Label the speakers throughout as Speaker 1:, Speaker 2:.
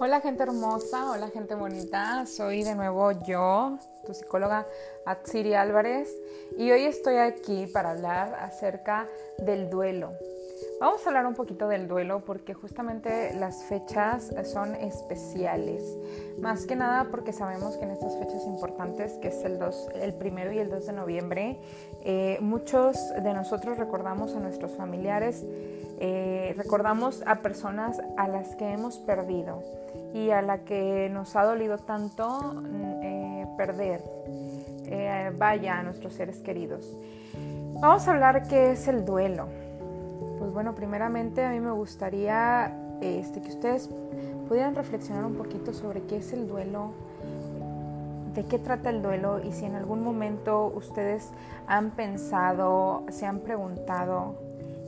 Speaker 1: Hola gente hermosa, hola gente bonita, soy de nuevo yo, tu psicóloga Atsiri Álvarez. Y hoy estoy aquí para hablar acerca del duelo. Vamos a hablar un poquito del duelo porque justamente las fechas son especiales, más que nada porque sabemos que en estas fechas importantes, que es el, 2, el primero y el 2 de noviembre, eh, muchos de nosotros recordamos a nuestros familiares, eh, recordamos a personas a las que hemos perdido y a la que nos ha dolido tanto mm, eh, perder, eh, vaya a nuestros seres queridos. Vamos a hablar qué es el duelo. Pues bueno, primeramente a mí me gustaría este, que ustedes pudieran reflexionar un poquito sobre qué es el duelo, de qué trata el duelo y si en algún momento ustedes han pensado, se han preguntado,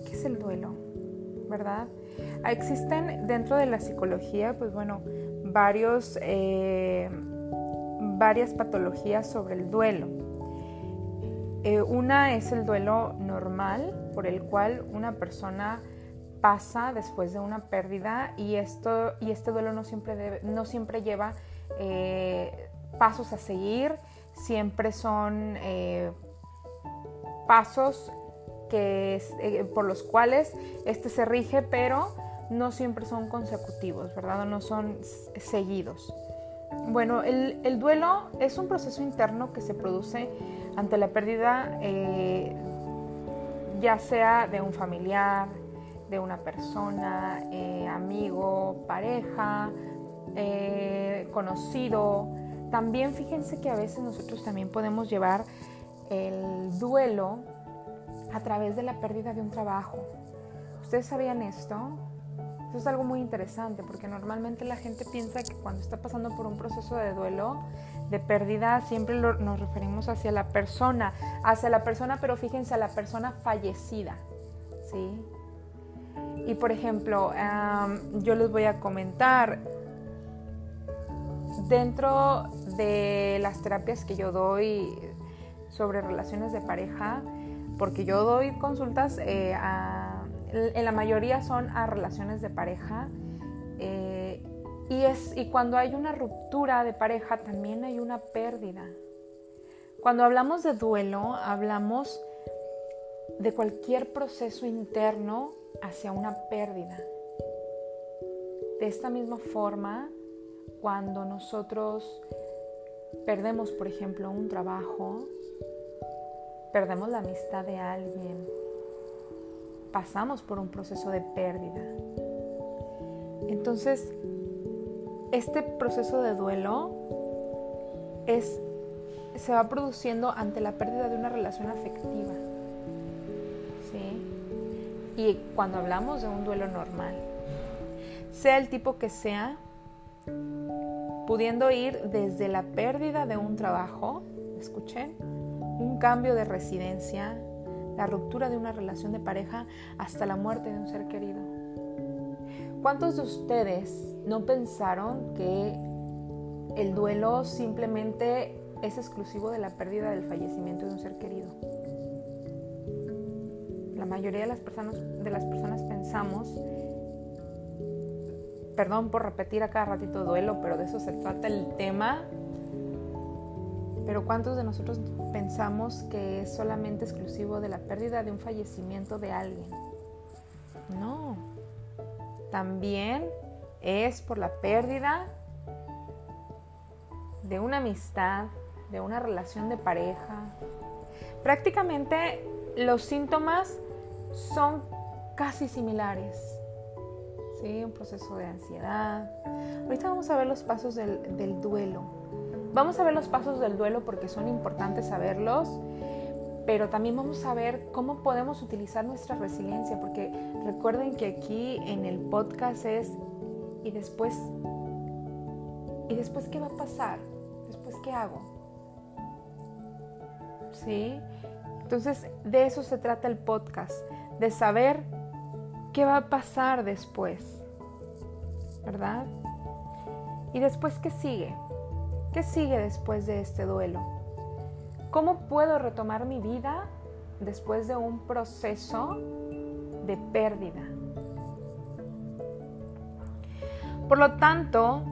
Speaker 1: ¿qué es el duelo? ¿Verdad? Existen dentro de la psicología, pues bueno, varios, eh, varias patologías sobre el duelo. Eh, una es el duelo normal, por el cual una persona pasa después de una pérdida y, esto, y este duelo no siempre, no siempre lleva eh, pasos a seguir, siempre son pasos que, por los cuales este se rige, pero no siempre son consecutivos, ¿verdad? No son seguidos. Bueno, el, duelo es un proceso interno que se produce ante la pérdida, eh, ya sea de un familiar, de una persona, eh, amigo, pareja, eh, conocido. También fíjense que a veces nosotros también podemos llevar el duelo a través de la pérdida de un trabajo. ¿Ustedes sabían esto? Eso es algo muy interesante porque normalmente la gente piensa que cuando está pasando por un proceso de duelo, de pérdida, siempre nos referimos hacia la persona, hacia la persona, pero fíjense a la persona fallecida, ¿sí? Y por ejemplo, yo les voy a comentar, dentro de las terapias que yo doy sobre relaciones de pareja, porque yo doy consultas eh, en la mayoría son a relaciones de pareja eh, y, es, y cuando hay una ruptura de pareja también hay una pérdida. Cuando hablamos de duelo hablamos de cualquier proceso interno hacia una pérdida. De esta misma forma, cuando nosotros perdemos, por ejemplo, un trabajo, perdemos la amistad de alguien, pasamos por un proceso de pérdida. Entonces, este proceso de duelo es, se va produciendo ante la pérdida de una relación afectiva. ¿sí? Y cuando hablamos de un duelo normal, sea el tipo que sea, pudiendo ir desde la pérdida de un trabajo, escuchen, un cambio de residencia, la ruptura de una relación de pareja hasta la muerte de un ser querido. ¿Cuántos de ustedes no pensaron que el duelo simplemente es exclusivo de la pérdida del fallecimiento de un ser querido? La mayoría de las personas, de las personas pensamos, perdón por repetir a cada ratito duelo, pero de eso se trata el tema, pero ¿cuántos de nosotros pensamos que es solamente exclusivo de la pérdida de un fallecimiento de alguien? No. También es por la pérdida de una amistad, de una relación de pareja. Prácticamente los síntomas son casi similares. ¿Sí? Un proceso de ansiedad. Ahorita vamos a ver los pasos del, del duelo. Vamos a ver los pasos del duelo porque son importantes saberlos, pero también vamos a ver cómo podemos utilizar nuestra resiliencia, porque recuerden que aquí en el podcast es y después, ¿y después qué va a pasar? ¿Después qué hago? ¿Sí? Entonces, de eso se trata el podcast, de saber qué va a pasar después, ¿verdad? ¿Y después qué sigue? ¿Qué sigue después de este duelo? ¿Cómo puedo retomar mi vida después de un proceso de pérdida? Por lo tanto,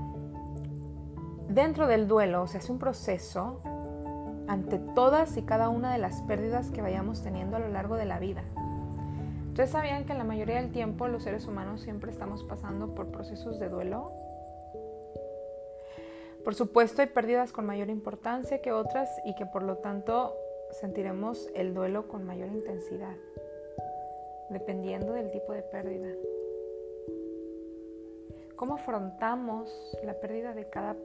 Speaker 1: dentro del duelo se hace un proceso ante todas y cada una de las pérdidas que vayamos teniendo a lo largo de la vida. ¿Ustedes sabían que en la mayoría del tiempo los seres humanos siempre estamos pasando por procesos de duelo? Por supuesto hay pérdidas con mayor importancia que otras y que por lo tanto sentiremos el duelo con mayor intensidad, dependiendo del tipo de pérdida. ¿Cómo afrontamos la pérdida de cada,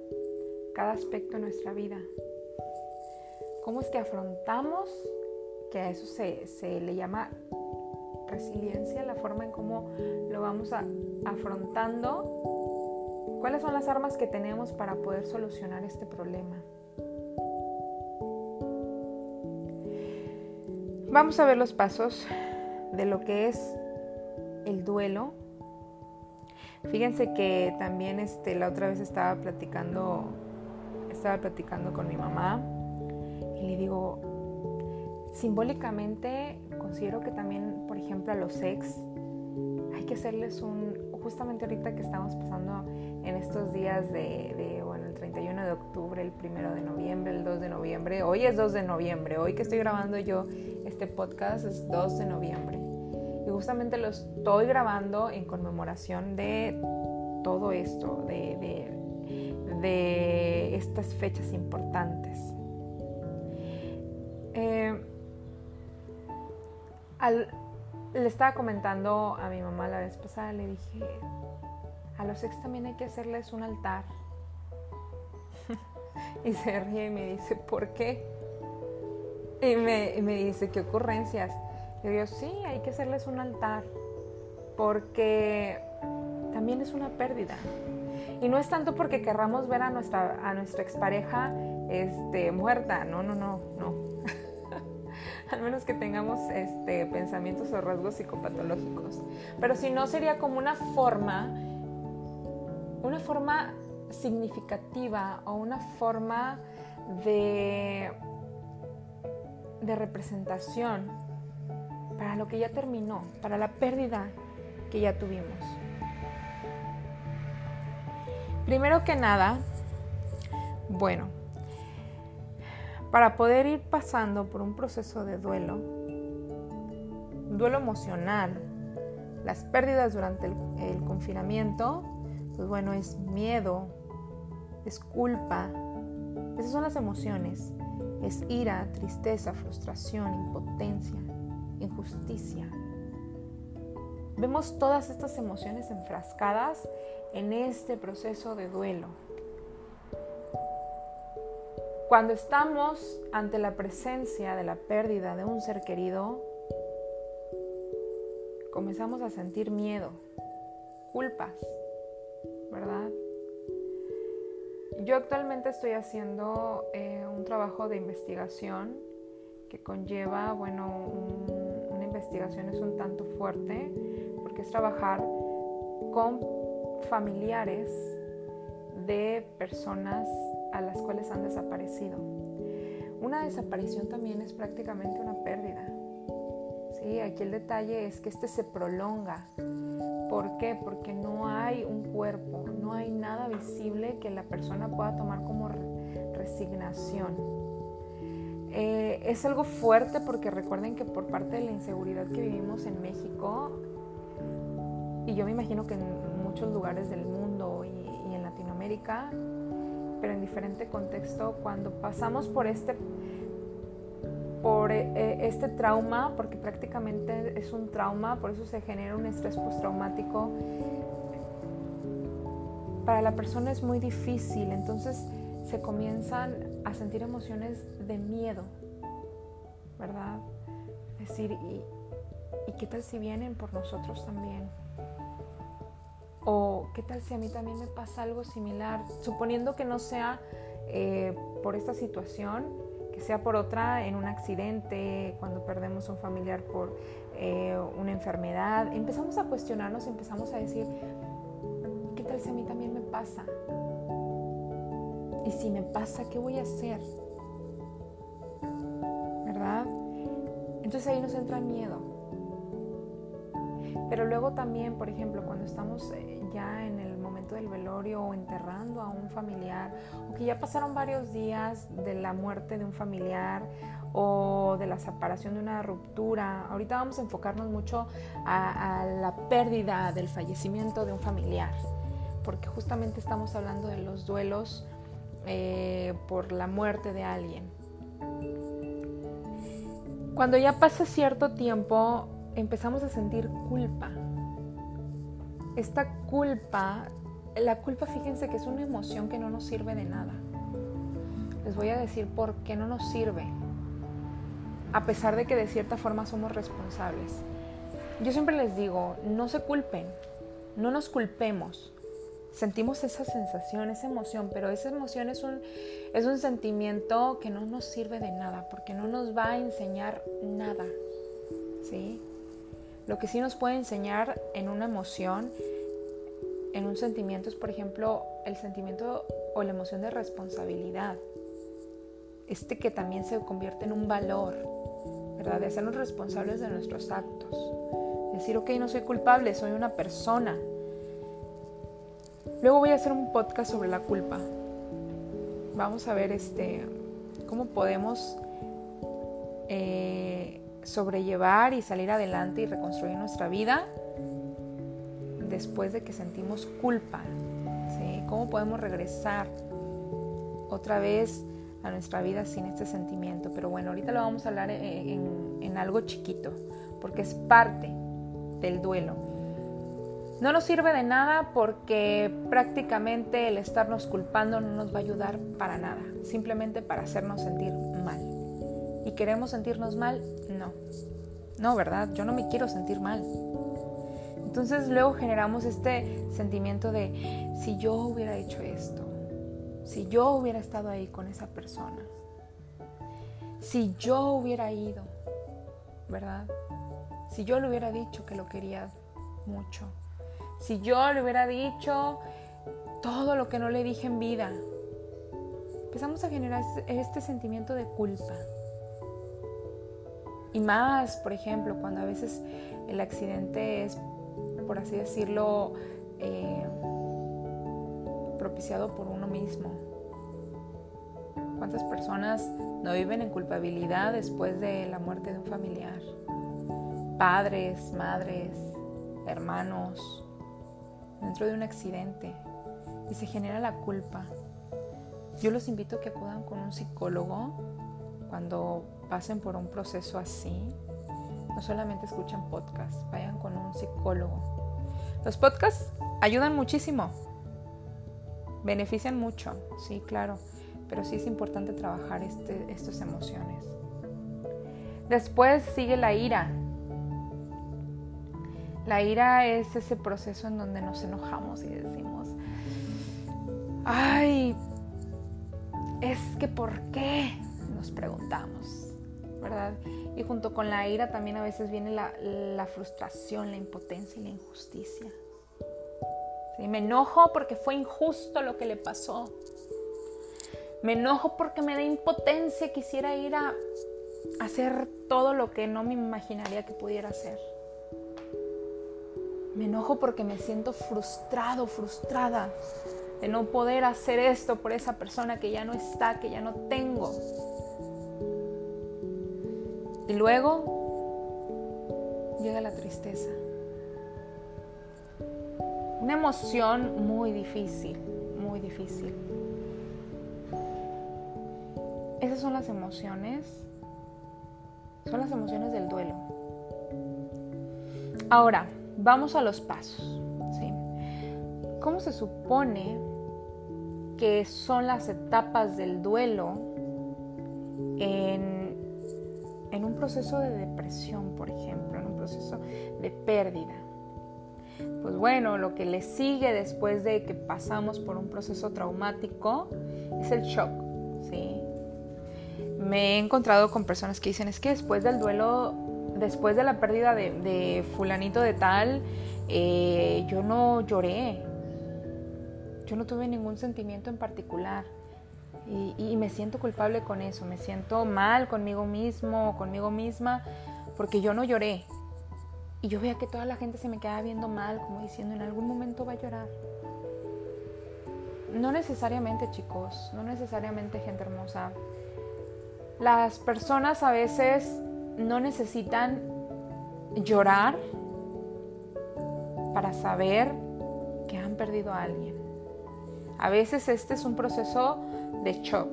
Speaker 1: cada aspecto de nuestra vida? ¿Cómo es que afrontamos, que a eso se, se le llama resiliencia, la forma en cómo lo vamos a, afrontando? ¿Cuáles son las armas que tenemos para poder solucionar este problema? Vamos a ver los pasos de lo que es el duelo. Fíjense que también este, la otra vez estaba platicando, estaba platicando con mi mamá y le digo, simbólicamente considero que también, por ejemplo, a los ex hay que hacerles un, justamente ahorita que estamos pasando en estos días de, bueno, el 31 de octubre, el 1 de noviembre, el 2 de noviembre, hoy es 2 de noviembre, hoy que estoy grabando yo este podcast es 2 de noviembre. Y justamente lo estoy grabando en conmemoración de todo esto, de, de, de estas fechas importantes. Eh, al, le estaba comentando a mi mamá la vez pasada, le dije, a los ex también hay que hacerles un altar. y se ríe y me dice, ¿por qué? Y me, me dice, ¿qué ocurrencias? Le digo, sí, hay que hacerles un altar, porque también es una pérdida. Y no es tanto porque querramos ver a nuestra, a nuestra expareja este, muerta, no, no, no, no. Al menos que tengamos este, pensamientos o rasgos psicopatológicos. Pero si no, sería como una forma, una forma significativa o una forma de de representación para lo que ya terminó, para la pérdida que ya tuvimos. Primero que nada, bueno, para poder ir pasando por un proceso de duelo, duelo emocional, las pérdidas durante el, el confinamiento, pues bueno, es miedo, es culpa, esas son las emociones es ira, tristeza, frustración, impotencia, injusticia. Vemos todas estas emociones enfrascadas en este proceso de duelo. Cuando estamos ante la presencia de la pérdida de un ser querido, comenzamos a sentir miedo, culpas, ¿verdad? Yo actualmente estoy haciendo eh, un trabajo de investigación que conlleva, bueno, una investigación es un tanto fuerte porque es trabajar con familiares de personas a las cuales han desaparecido. Una desaparición también es prácticamente una pérdida. ¿sí? Aquí el detalle es que este se prolonga ¿Por qué? Porque no hay un cuerpo, no hay nada visible que la persona pueda tomar como resignación. Eh, es algo fuerte porque recuerden que por parte de la inseguridad que vivimos en México, y yo me imagino que en muchos lugares del mundo y, y en Latinoamérica, pero en diferente contexto, cuando pasamos por este por eh, eh, este trauma, porque prácticamente es un trauma, por eso se genera un estrés postraumático. Para la persona es muy difícil, entonces se comienzan a sentir emociones de miedo, ¿verdad? Es decir, ¿y, ¿y qué tal si vienen por nosotros también? O qué tal si a mí también me pasa algo similar, suponiendo que no sea eh, por esta situación, sea por otra en un accidente, cuando perdemos un familiar por eh, una enfermedad, empezamos a cuestionarnos, empezamos a decir, ¿qué tal si a mí también me pasa? Y si me pasa, ¿qué voy a hacer? ¿Verdad? Entonces ahí nos entra miedo. Pero luego también, por ejemplo, cuando estamos eh, ya en el momento del velorio o enterrando a un familiar, o que ya pasaron varios días de la muerte de un familiar o de la separación de una ruptura. Ahorita vamos a enfocarnos mucho a, la pérdida del fallecimiento de un familiar, porque justamente estamos hablando de los duelos eh, por la muerte de alguien. Cuando ya pasa cierto tiempo, empezamos a sentir culpa. Esta culpa, la culpa fíjense que es una emoción que no nos sirve de nada. Les voy a decir por qué no nos sirve, a pesar de que de cierta forma somos responsables. Yo siempre les digo, no se culpen, no nos culpemos. Sentimos esa sensación, esa emoción, pero esa emoción es un, es un sentimiento que no nos sirve de nada, porque no nos va a enseñar nada. ¿Sí? Lo que sí nos puede enseñar en una emoción, en un sentimiento, es por ejemplo el sentimiento o la emoción de responsabilidad. Este que también se convierte en un valor, ¿verdad? De hacernos responsables de nuestros actos. Decir, ok, no soy culpable, soy una persona. Luego voy a hacer un podcast sobre la culpa. Vamos a ver este, cómo podemos eh, sobrellevar y salir adelante y reconstruir nuestra vida después de que sentimos culpa. ¿Cómo podemos regresar otra vez a nuestra vida sin este sentimiento? Pero bueno, ahorita lo vamos a hablar en, en algo chiquito, porque es parte del duelo. No nos sirve de nada porque prácticamente el estarnos culpando no nos va a ayudar para nada, simplemente para hacernos sentir mal. ¿Y queremos sentirnos mal? No. No, ¿verdad? Yo no me quiero sentir mal. Entonces luego generamos este sentimiento de si yo hubiera hecho esto, si yo hubiera estado ahí con esa persona, si yo hubiera ido, ¿verdad? Si yo le hubiera dicho que lo quería mucho, si yo le hubiera dicho todo lo que no le dije en vida, empezamos a generar este sentimiento de culpa. Y más, por ejemplo, cuando a veces el accidente es, por así decirlo, eh, propiciado por uno mismo. ¿Cuántas personas no viven en culpabilidad después de la muerte de un familiar? Padres, madres, hermanos, dentro de un accidente y se genera la culpa. Yo los invito a que acudan con un psicólogo cuando pasen por un proceso así, no solamente escuchen podcasts, vayan con un psicólogo. Los podcasts ayudan muchísimo, benefician mucho, sí, claro, pero sí es importante trabajar este, estas emociones. Después sigue la ira. La ira es ese proceso en donde nos enojamos y decimos, ay, es que ¿por qué? Nos preguntamos. Y junto con la ira también a veces viene la, frustración, la impotencia y la injusticia. Me enojo porque fue injusto lo que le pasó. Me enojo porque me da impotencia, quisiera ir a hacer todo lo que no me imaginaría que pudiera hacer. Me enojo porque me siento frustrado, frustrada de no poder hacer esto por esa persona que ya no está, que ya no tengo. Y luego llega la tristeza. Una emoción muy difícil, muy difícil. Esas son las emociones, son las emociones del duelo. Ahora, vamos a los pasos. ¿Cómo se supone que son las etapas del duelo proceso de depresión, por ejemplo, en un proceso de pérdida. Pues bueno, lo que le sigue después de que pasamos por un proceso traumático es el shock, ¿sí? Me he encontrado con personas que dicen, es que después del duelo, después de la pérdida de, fulanito de tal, eh, yo no lloré, yo no tuve ningún sentimiento en particular. Y, me siento culpable con eso, me siento mal conmigo mismo conmigo misma porque yo no lloré. Y yo veía que toda la gente se me quedaba viendo mal, como diciendo, en algún momento va a llorar. no necesariamente chicos, no necesariamente gente hermosa. Las personas a veces no necesitan llorar para saber que han perdido a alguien. A veces este es un proceso de shock,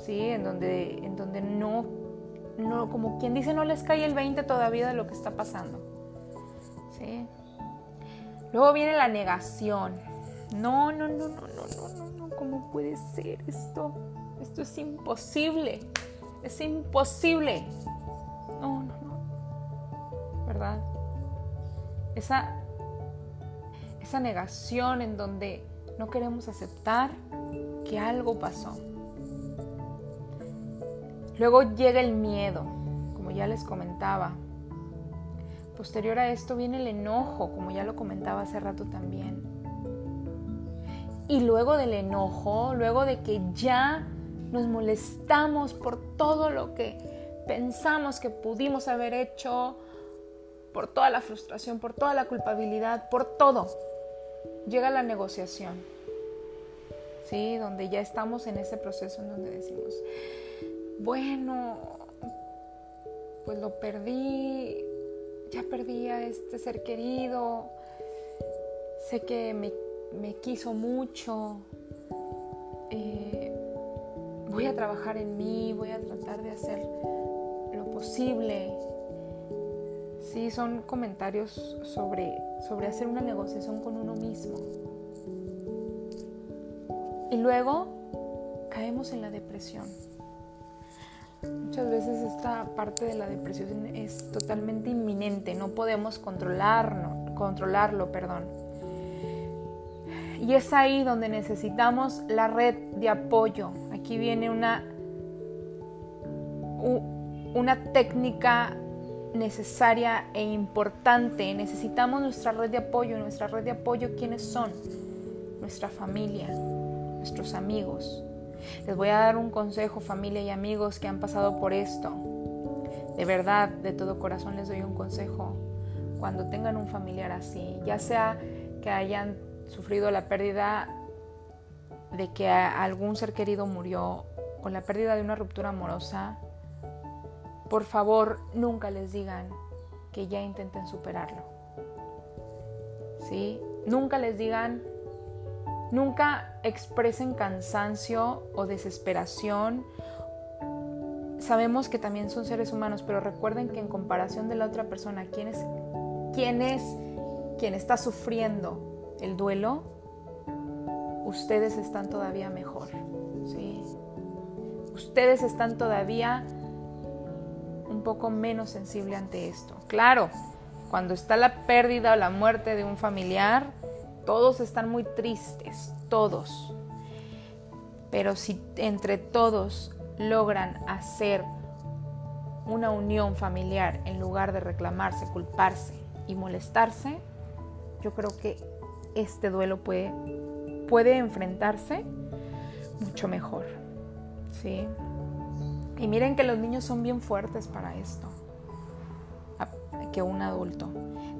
Speaker 1: ¿sí? En donde, en donde no, no, como quien dice, no les cae el 20 todavía de lo que está pasando, ¿sí? Luego viene la negación. No, no, no, no, no, no, no, no, ¿cómo puede ser esto? Esto es imposible. Es imposible. No, no, no. ¿Verdad? Esa, esa negación en donde no queremos aceptar que algo pasó. Luego llega el miedo, como ya les comentaba. Posterior a esto viene el enojo, como ya lo comentaba hace rato también. Y luego del enojo, luego de que ya nos molestamos por todo lo que pensamos que pudimos haber hecho, por toda la frustración, por toda la culpabilidad, por todo, llega la negociación. ¿Sí? Donde ya estamos en ese proceso en donde decimos, bueno, pues lo perdí, ya perdí a este ser querido, sé que me, quiso mucho, eh, voy a trabajar en mí, voy a tratar de hacer lo posible. Sí, son comentarios sobre, sobre hacer una negociación con uno mismo. Y luego caemos en la depresión. Muchas veces esta parte de la depresión es totalmente inminente, no podemos controlarlo, controlarlo, perdón. Y es ahí donde necesitamos la red de apoyo. Aquí viene una, una técnica necesaria e importante. Necesitamos nuestra red de apoyo. Nuestra red de apoyo, ¿quiénes son? Nuestra familia, nuestros amigos, les voy a dar un consejo, familia y amigos que han pasado por esto. De verdad, de todo corazón les doy un consejo. Cuando tengan un familiar así, ya sea que hayan sufrido la pérdida de que algún ser querido murió o la pérdida de una ruptura amorosa, por favor nunca les digan que ya intenten superarlo. ¿Sí? Nunca les digan Nunca expresen cansancio o desesperación. Sabemos que también son seres humanos, pero recuerden que en comparación de la otra persona, ¿quién es, quién es quien está sufriendo el duelo? Ustedes están todavía mejor. ¿sí? Ustedes están todavía un poco menos sensible ante esto. Claro, cuando está la pérdida o la muerte de un familiar, todos están muy tristes, todos. Pero si entre todos logran hacer una unión familiar en lugar de reclamarse, culparse y molestarse, yo creo que este duelo puede, puede enfrentarse mucho mejor. ¿sí? Y miren que los niños son bien fuertes para esto, que un adulto.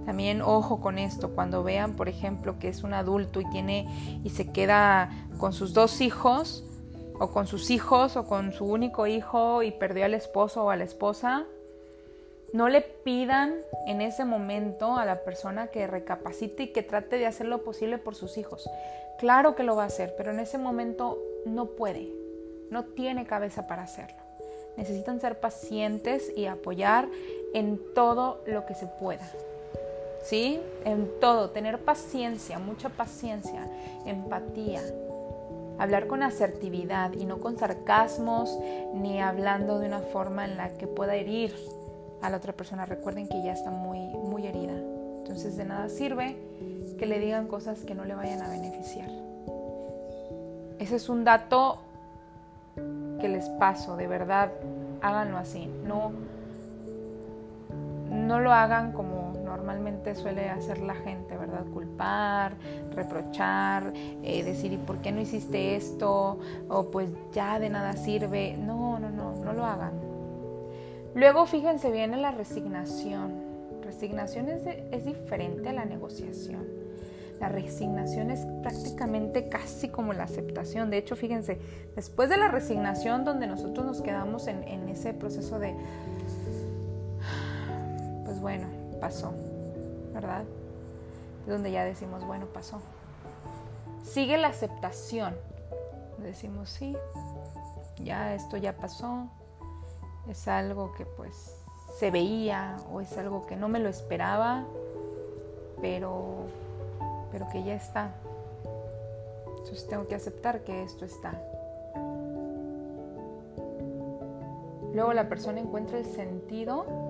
Speaker 1: También ojo con esto, cuando vean, por ejemplo, que es un adulto y tiene y se queda con sus dos hijos o con sus hijos o con su único hijo y perdió al esposo o a la esposa, no le pidan en ese momento a la persona que recapacite y que trate de hacer lo posible por sus hijos. Claro que lo va a hacer, pero en ese momento no puede, no tiene cabeza para hacerlo. Necesitan ser pacientes y apoyar en todo lo que se pueda. ¿Sí? En todo, tener paciencia, mucha paciencia, empatía, hablar con asertividad y no con sarcasmos ni hablando de una forma en la que pueda herir a la otra persona. Recuerden que ya está muy, muy herida. Entonces de nada sirve que le digan cosas que no le vayan a beneficiar. Ese es un dato que les paso, de verdad, háganlo así. No, no lo hagan como normalmente suele hacer la gente, ¿verdad? Culpar, reprochar, eh, decir, ¿y por qué no hiciste esto? O pues ya de nada sirve. No, no, no, no lo hagan. Luego fíjense bien en la resignación. Resignación es, es diferente a la negociación. La resignación es prácticamente casi como la aceptación. De hecho, fíjense, después de la resignación donde nosotros nos quedamos en, en ese proceso de, pues bueno, pasó, ¿verdad? Donde ya decimos, bueno, pasó. Sigue la aceptación. Decimos, sí, ya esto ya pasó, es algo que pues se veía o es algo que no me lo esperaba, pero, pero que ya está. Entonces tengo que aceptar que esto está. Luego la persona encuentra el sentido.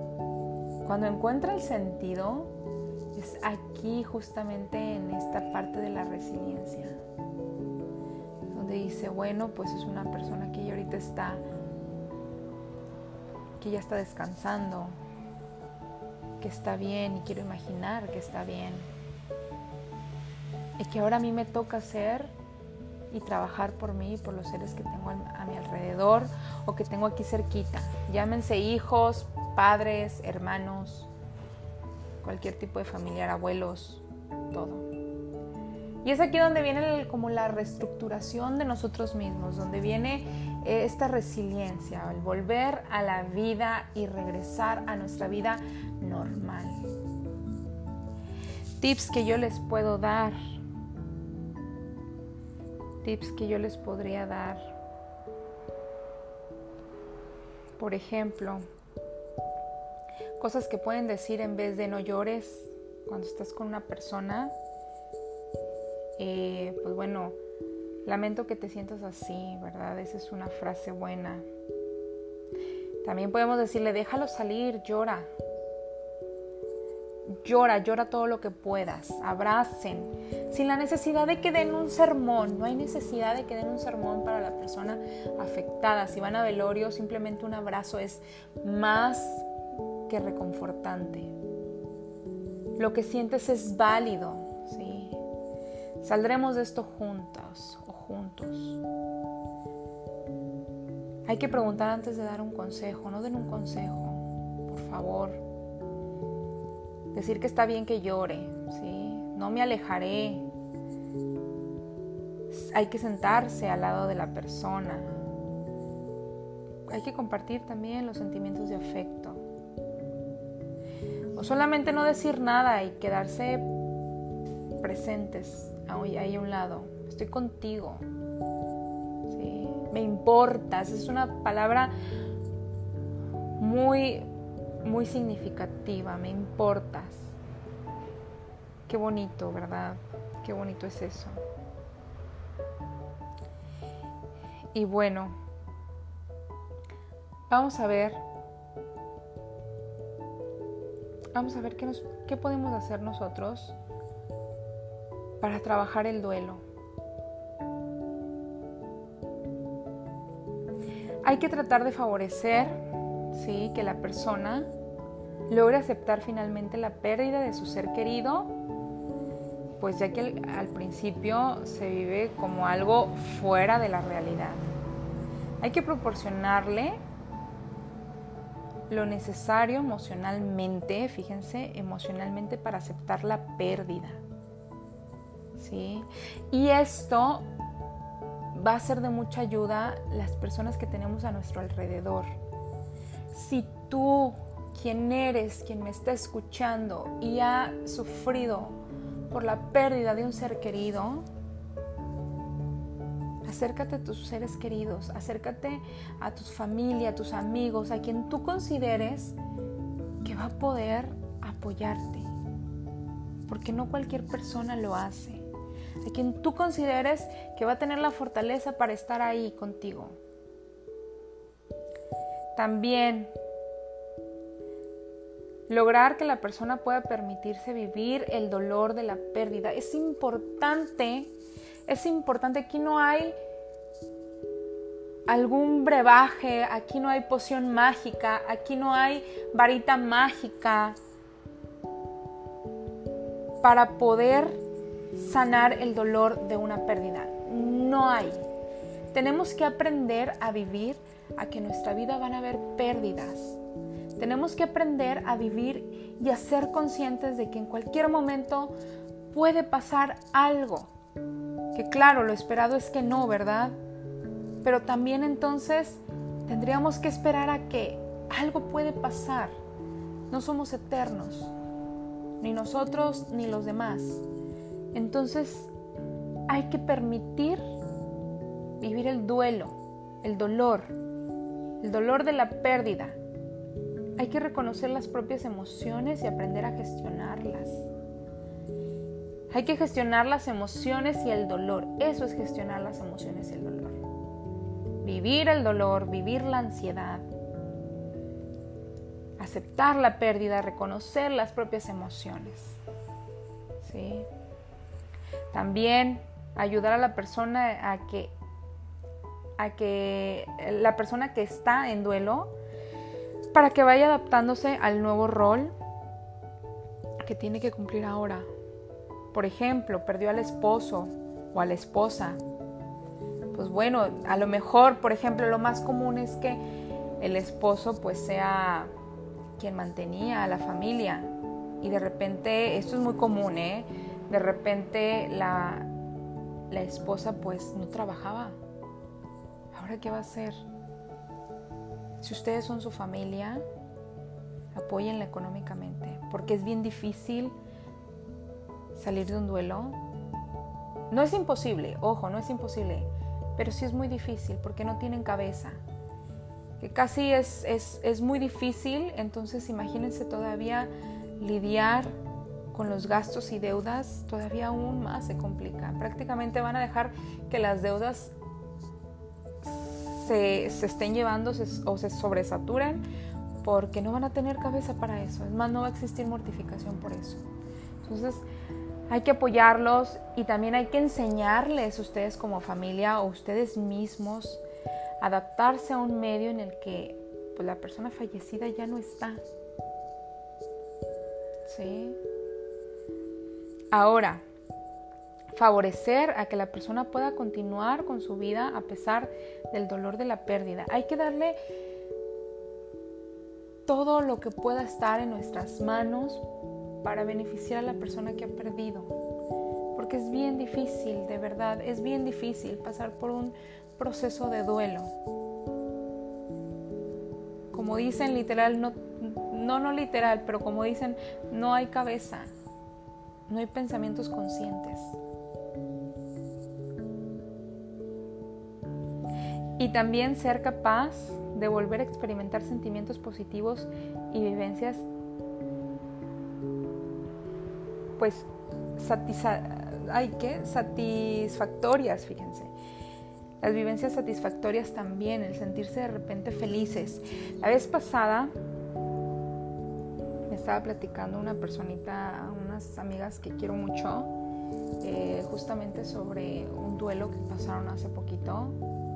Speaker 1: Cuando encuentra el sentido, es aquí justamente en esta parte de la resiliencia. Donde dice, bueno, pues es una persona que ya ahorita está que ya está descansando, que está bien y quiero imaginar que está bien. Y que ahora a mí me toca ser y trabajar por mí y por los seres que tengo a mi alrededor o que tengo aquí cerquita. Llámense hijos, padres, hermanos, cualquier tipo de familiar, abuelos, todo. Y es aquí donde viene como la reestructuración de nosotros mismos, donde viene esta resiliencia, el volver a la vida y regresar a nuestra vida normal. Tips que yo les puedo dar. Tips que yo les podría dar. Por ejemplo, cosas que pueden decir en vez de no llores cuando estás con una persona. Eh, pues bueno, Lamento que te sientas así, ¿verdad? Esa es una frase buena. También podemos decirle, déjalo salir, llora. Llora, llora todo lo que puedas. Abracen. Sin la necesidad de que den un sermón. No hay necesidad de que den un sermón para la persona afectada. Si van a velorio, simplemente un abrazo es más reconfortante. Lo que sientes es válido. ¿sí? Saldremos de esto juntos juntos. Hay que preguntar antes de dar un consejo, no den un consejo, por favor. Decir que está bien que llore, ¿sí? No me alejaré. Hay que sentarse al lado de la persona. Hay que compartir también los sentimientos de afecto. Solamente no decir nada y quedarse presentes ahí a un lado estoy contigo. Me importas, es una palabra muy, muy significativa, me importas. Qué bonito, ¿verdad? Qué bonito es eso. Y bueno, vamos a ver, vamos a ver qué, podemos hacer nosotros para trabajar el duelo. Hay que tratar de favorecer ¿sí? que la persona logre aceptar finalmente la pérdida de su ser querido, pues ya que al, principio se vive como algo fuera de la realidad. Hay que proporcionarle lo necesario emocionalmente, fíjense, emocionalmente para aceptar la pérdida. ¿Sí? Y esto va a ser de mucha ayuda las personas que tenemos a nuestro alrededor. Si tú, quien eres, quien me está escuchando y ha sufrido por la pérdida de un ser querido, acércate a tus seres queridos, acércate a tu familia, a tus amigos, a quien tú consideres que va a poder apoyarte. Porque no cualquier persona lo hace a quien tú consideres que va a tener la fortaleza para estar ahí contigo. También lograr que la persona pueda permitirse vivir el dolor de la pérdida. Es importante, es importante, aquí no hay algún brebaje, aquí no hay poción mágica, aquí no hay varita mágica para poder sanar el dolor de una pérdida. No hay. Tenemos que aprender a vivir a que en nuestra vida van a haber pérdidas. Tenemos que aprender a vivir y a ser conscientes de que en cualquier momento puede pasar algo. Que claro, lo esperado es que no, ¿verdad? Pero también entonces tendríamos que esperar a que algo puede pasar. No somos eternos, ni nosotros ni los demás. Entonces hay que permitir vivir el duelo, el dolor, el dolor de la pérdida. Hay que reconocer las propias emociones y aprender a gestionarlas. Hay que gestionar las emociones y el dolor. Eso es gestionar las emociones y el dolor. Vivir el dolor, vivir la ansiedad, aceptar la pérdida, reconocer las propias emociones. ¿Sí? También ayudar a la persona a que, a que la persona que está en duelo para que vaya adaptándose al nuevo rol que tiene que cumplir ahora. Por ejemplo, perdió al esposo o a la esposa. Pues bueno, a lo mejor, por ejemplo, lo más común es que el esposo pues sea quien mantenía a la familia y de repente, esto es muy común, ¿eh? De repente la, la esposa pues no trabajaba. ¿Ahora qué va a hacer? Si ustedes son su familia, apóyenla económicamente, porque es bien difícil salir de un duelo. No es imposible, ojo, no es imposible, pero sí es muy difícil porque no tienen cabeza. Que casi es, es, es muy difícil, entonces imagínense todavía lidiar con los gastos y deudas, todavía aún más se complica. Prácticamente van a dejar que las deudas se, se estén llevando o se sobresaturen porque no van a tener cabeza para eso. Es más, no va a existir mortificación por eso. Entonces, hay que apoyarlos y también hay que enseñarles ustedes como familia o ustedes mismos adaptarse a un medio en el que pues, la persona fallecida ya no está. ¿Sí? Ahora, favorecer a que la persona pueda continuar con su vida a pesar del dolor de la pérdida. Hay que darle todo lo que pueda estar en nuestras manos para beneficiar a la persona que ha perdido. Porque es bien difícil, de verdad, es bien difícil pasar por un proceso de duelo. Como dicen literal, no, no, no literal, pero como dicen, no hay cabeza, no hay pensamientos conscientes. Y también ser capaz de volver a experimentar sentimientos positivos y vivencias pues hay que satisfactorias, fíjense. Las vivencias satisfactorias también, el sentirse de repente felices. La vez pasada me estaba platicando una personita, unas amigas que quiero mucho, eh, justamente sobre un duelo que pasaron hace poquito,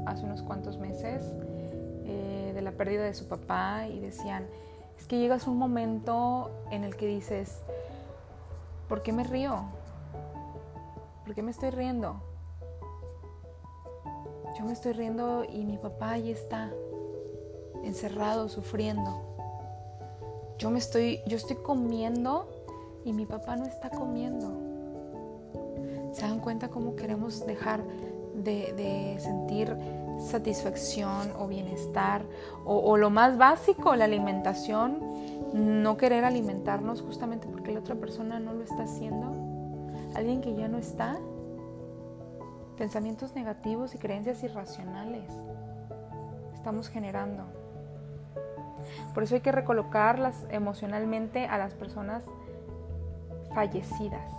Speaker 1: hace unos cuantos meses, eh, de la pérdida de su papá y decían, es que llegas un momento en el que dices, ¿Por qué me río? ¿Por qué me estoy riendo? Yo me estoy riendo y mi papá ahí está, encerrado, sufriendo. Yo me estoy, yo estoy comiendo y mi papá no está comiendo. ¿Se dan cuenta cómo queremos dejar de, sentir satisfacción o bienestar? O, o lo más básico, la alimentación no querer alimentarnos justamente porque la otra persona no lo está haciendo, alguien que ya no está, pensamientos negativos y creencias irracionales estamos generando. Por eso hay que recolocarlas emocionalmente a las personas fallecidas.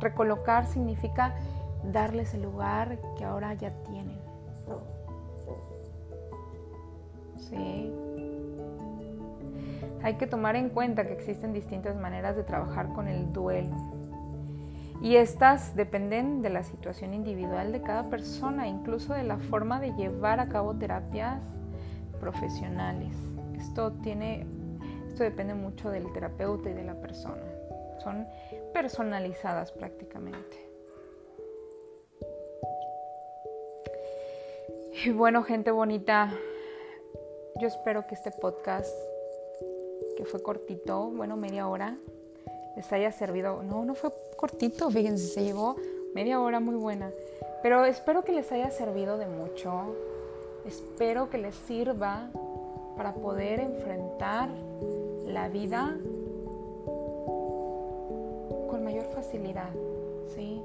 Speaker 1: Recolocar significa darles el lugar que ahora ya tienen. Sí. Hay que tomar en cuenta que existen distintas maneras de trabajar con el duelo. Y estas dependen de la situación individual de cada persona, incluso de la forma de llevar a cabo terapias profesionales. Esto tiene esto depende mucho del terapeuta y de la persona. Son personalizadas prácticamente. Y bueno, gente bonita, yo espero que este podcast que fue cortito, bueno, media hora, les haya servido. No, no fue cortito, fíjense, se llevó media hora muy buena. Pero espero que les haya servido de mucho. Espero que les sirva para poder enfrentar la vida con mayor facilidad, ¿sí?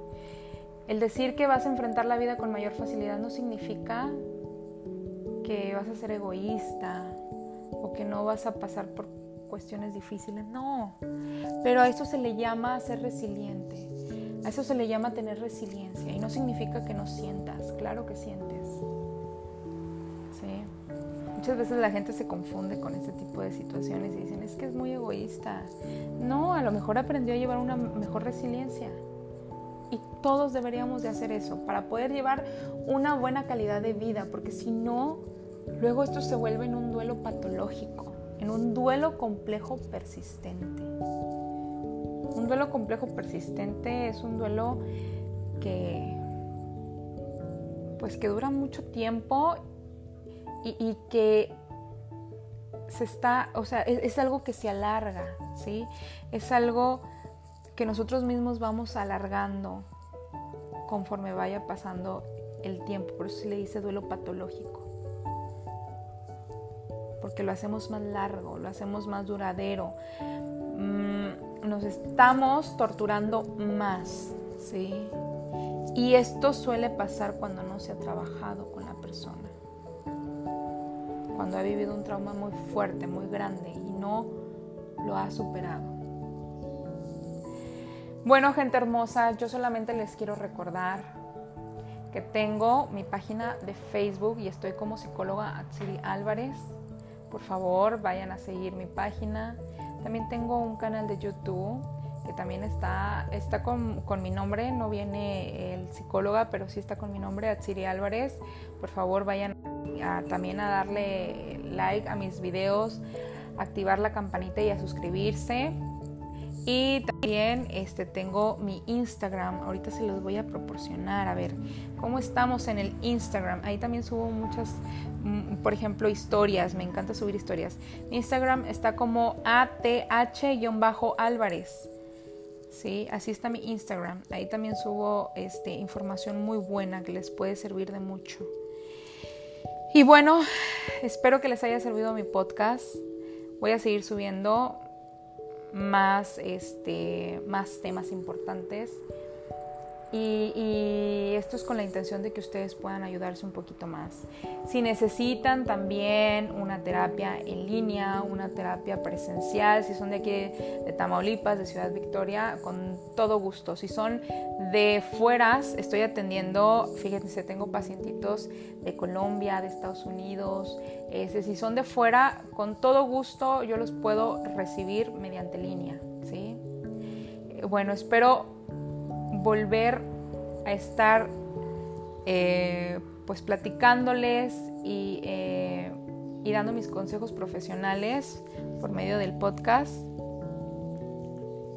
Speaker 1: El decir que vas a enfrentar la vida con mayor facilidad no significa que vas a ser egoísta o que no vas a pasar por cuestiones difíciles, no. Pero a eso se le llama ser resiliente. A eso se le llama tener resiliencia y no significa que no sientas, claro que sientes. ¿Sí? Muchas veces la gente se confunde con este tipo de situaciones y dicen, es que es muy egoísta. No, a lo mejor aprendió a llevar una mejor resiliencia. Y todos deberíamos de hacer eso para poder llevar una buena calidad de vida, porque si no, luego esto se vuelve en un duelo patológico, en un duelo complejo persistente. Un duelo complejo persistente es un duelo que pues que dura mucho tiempo y, que se está, o sea, es, algo que se alarga, ¿sí? Es algo que nosotros mismos vamos alargando conforme vaya pasando el tiempo. Por eso se le dice duelo patológico. Porque lo hacemos más largo, lo hacemos más duradero. Mm, nos estamos torturando más, ¿sí? Y esto suele pasar cuando no se ha trabajado con la persona cuando ha vivido un trauma muy fuerte, muy grande y no lo ha superado. Bueno, gente hermosa, yo solamente les quiero recordar que tengo mi página de Facebook y estoy como psicóloga Atsiri Álvarez. Por favor, vayan a seguir mi página. También tengo un canal de YouTube que también está, está con, con, mi nombre, no viene el psicóloga, pero sí está con mi nombre, Atsiri Álvarez. Por favor, vayan también a darle like a mis videos, activar la campanita y a suscribirse. Y también este, tengo mi Instagram. Ahorita se los voy a proporcionar. A ver, ¿cómo estamos en el Instagram? Ahí también subo muchas, mm, por ejemplo, historias. Me encanta subir historias. Mi Instagram está como ATH-Álvarez. Sí, así está mi Instagram. Ahí también subo este, información muy buena que les puede servir de mucho. Y bueno, espero que les haya servido mi podcast. Voy a seguir subiendo más, este, más temas importantes. Y, esto es con la intención de que ustedes puedan ayudarse un poquito más. Si necesitan también una terapia en línea, una terapia presencial, si son de aquí de, Tamaulipas, de Ciudad Victoria, con todo gusto. Si son de fueras, estoy atendiendo, fíjense, tengo pacientitos de Colombia, de Estados Unidos. Este, si son de fuera, con todo gusto yo los puedo recibir mediante línea. ¿sí? Bueno, espero volver a estar eh, pues platicándoles eh, y, dando mis consejos profesionales por medio del podcast.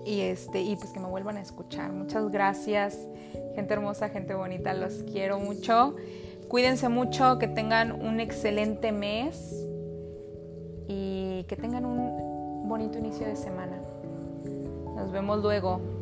Speaker 1: Y este y pues que me vuelvan a escuchar. Muchas gracias. Gente hermosa gente bonita los quiero mucho. Cuídense mucho que tengan un excelente mes y que tengan un bonito inicio de semana. Nos vemos luego